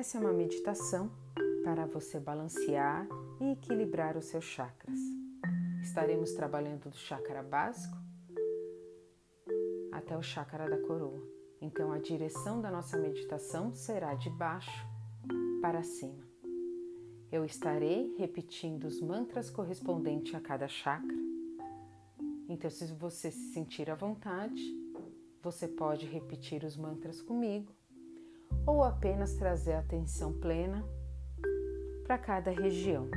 Essa é uma meditação para você balancear e equilibrar os seus chakras. Estaremos trabalhando do chakra básico até o chakra da coroa. Então, a direção da nossa meditação será de baixo para cima. Eu estarei repetindo os mantras correspondentes a cada chakra. Então, se você se sentir à vontade, você pode repetir os mantras comigo ou apenas trazer atenção plena para cada região.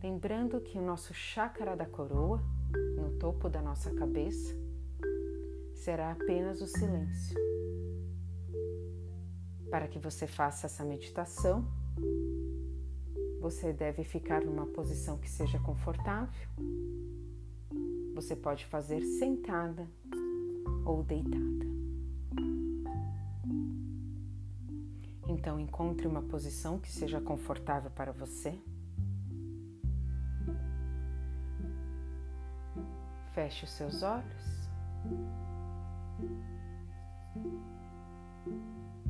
Lembrando que o nosso chácara da coroa, no topo da nossa cabeça, será apenas o silêncio. Para que você faça essa meditação, você deve ficar numa posição que seja confortável. Você pode fazer sentada ou deitada. Então encontre uma posição que seja confortável para você. Feche os seus olhos.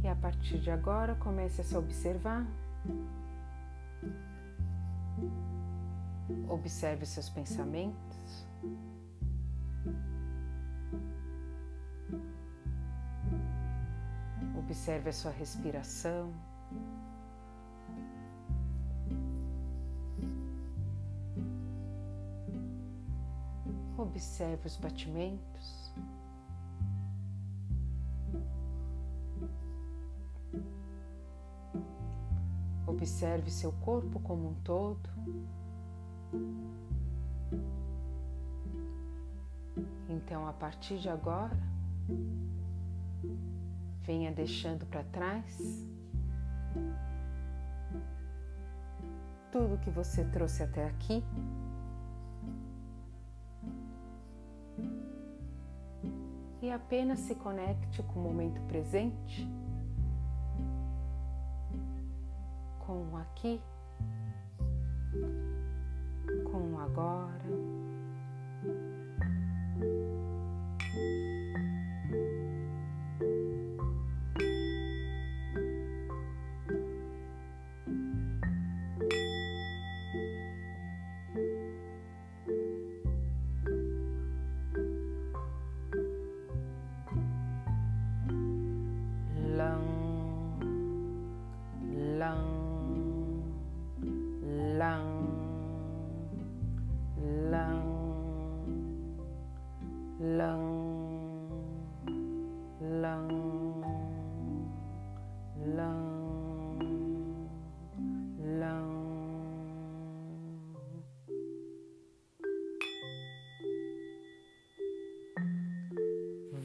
E a partir de agora comece a se observar. Observe seus pensamentos. Observe a sua respiração. Observe os batimentos. Observe seu corpo como um todo. Então, a partir de agora, venha deixando para trás tudo que você trouxe até aqui. E apenas se conecte com o momento presente, com o aqui, com o agora.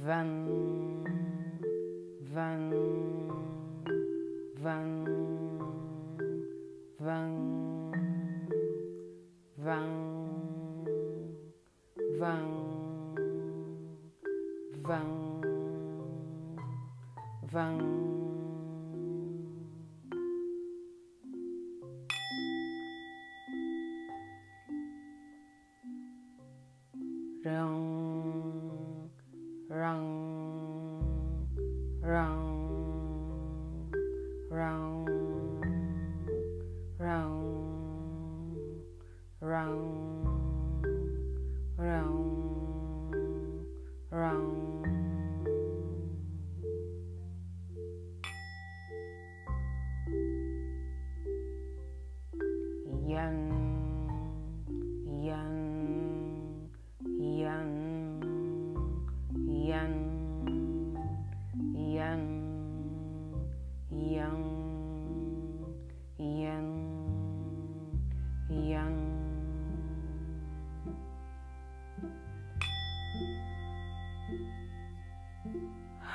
vang vang vang vang vang vang vang vang round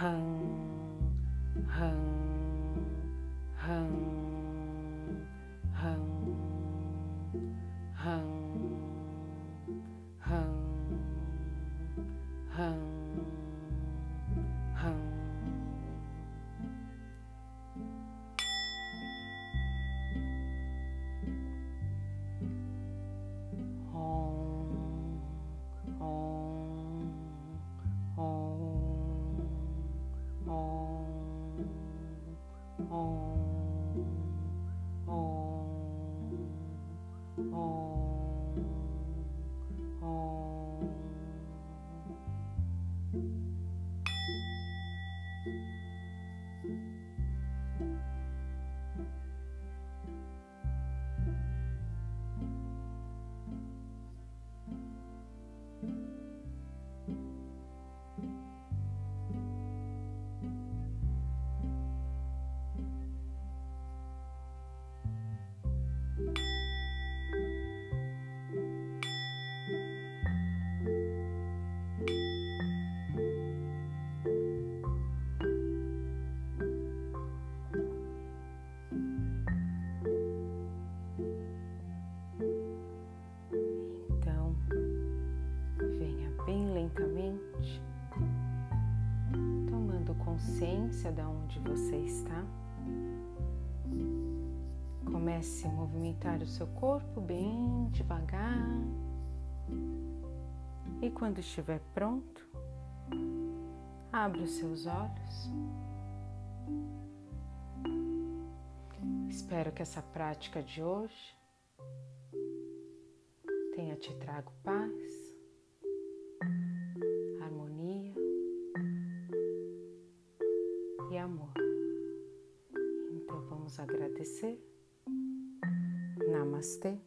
hang 哦。Consciência de onde você está. Comece a movimentar o seu corpo bem devagar. E quando estiver pronto, abra os seus olhos. Espero que essa prática de hoje tenha te trago paz, e amor. Então vamos agradecer. Namastê.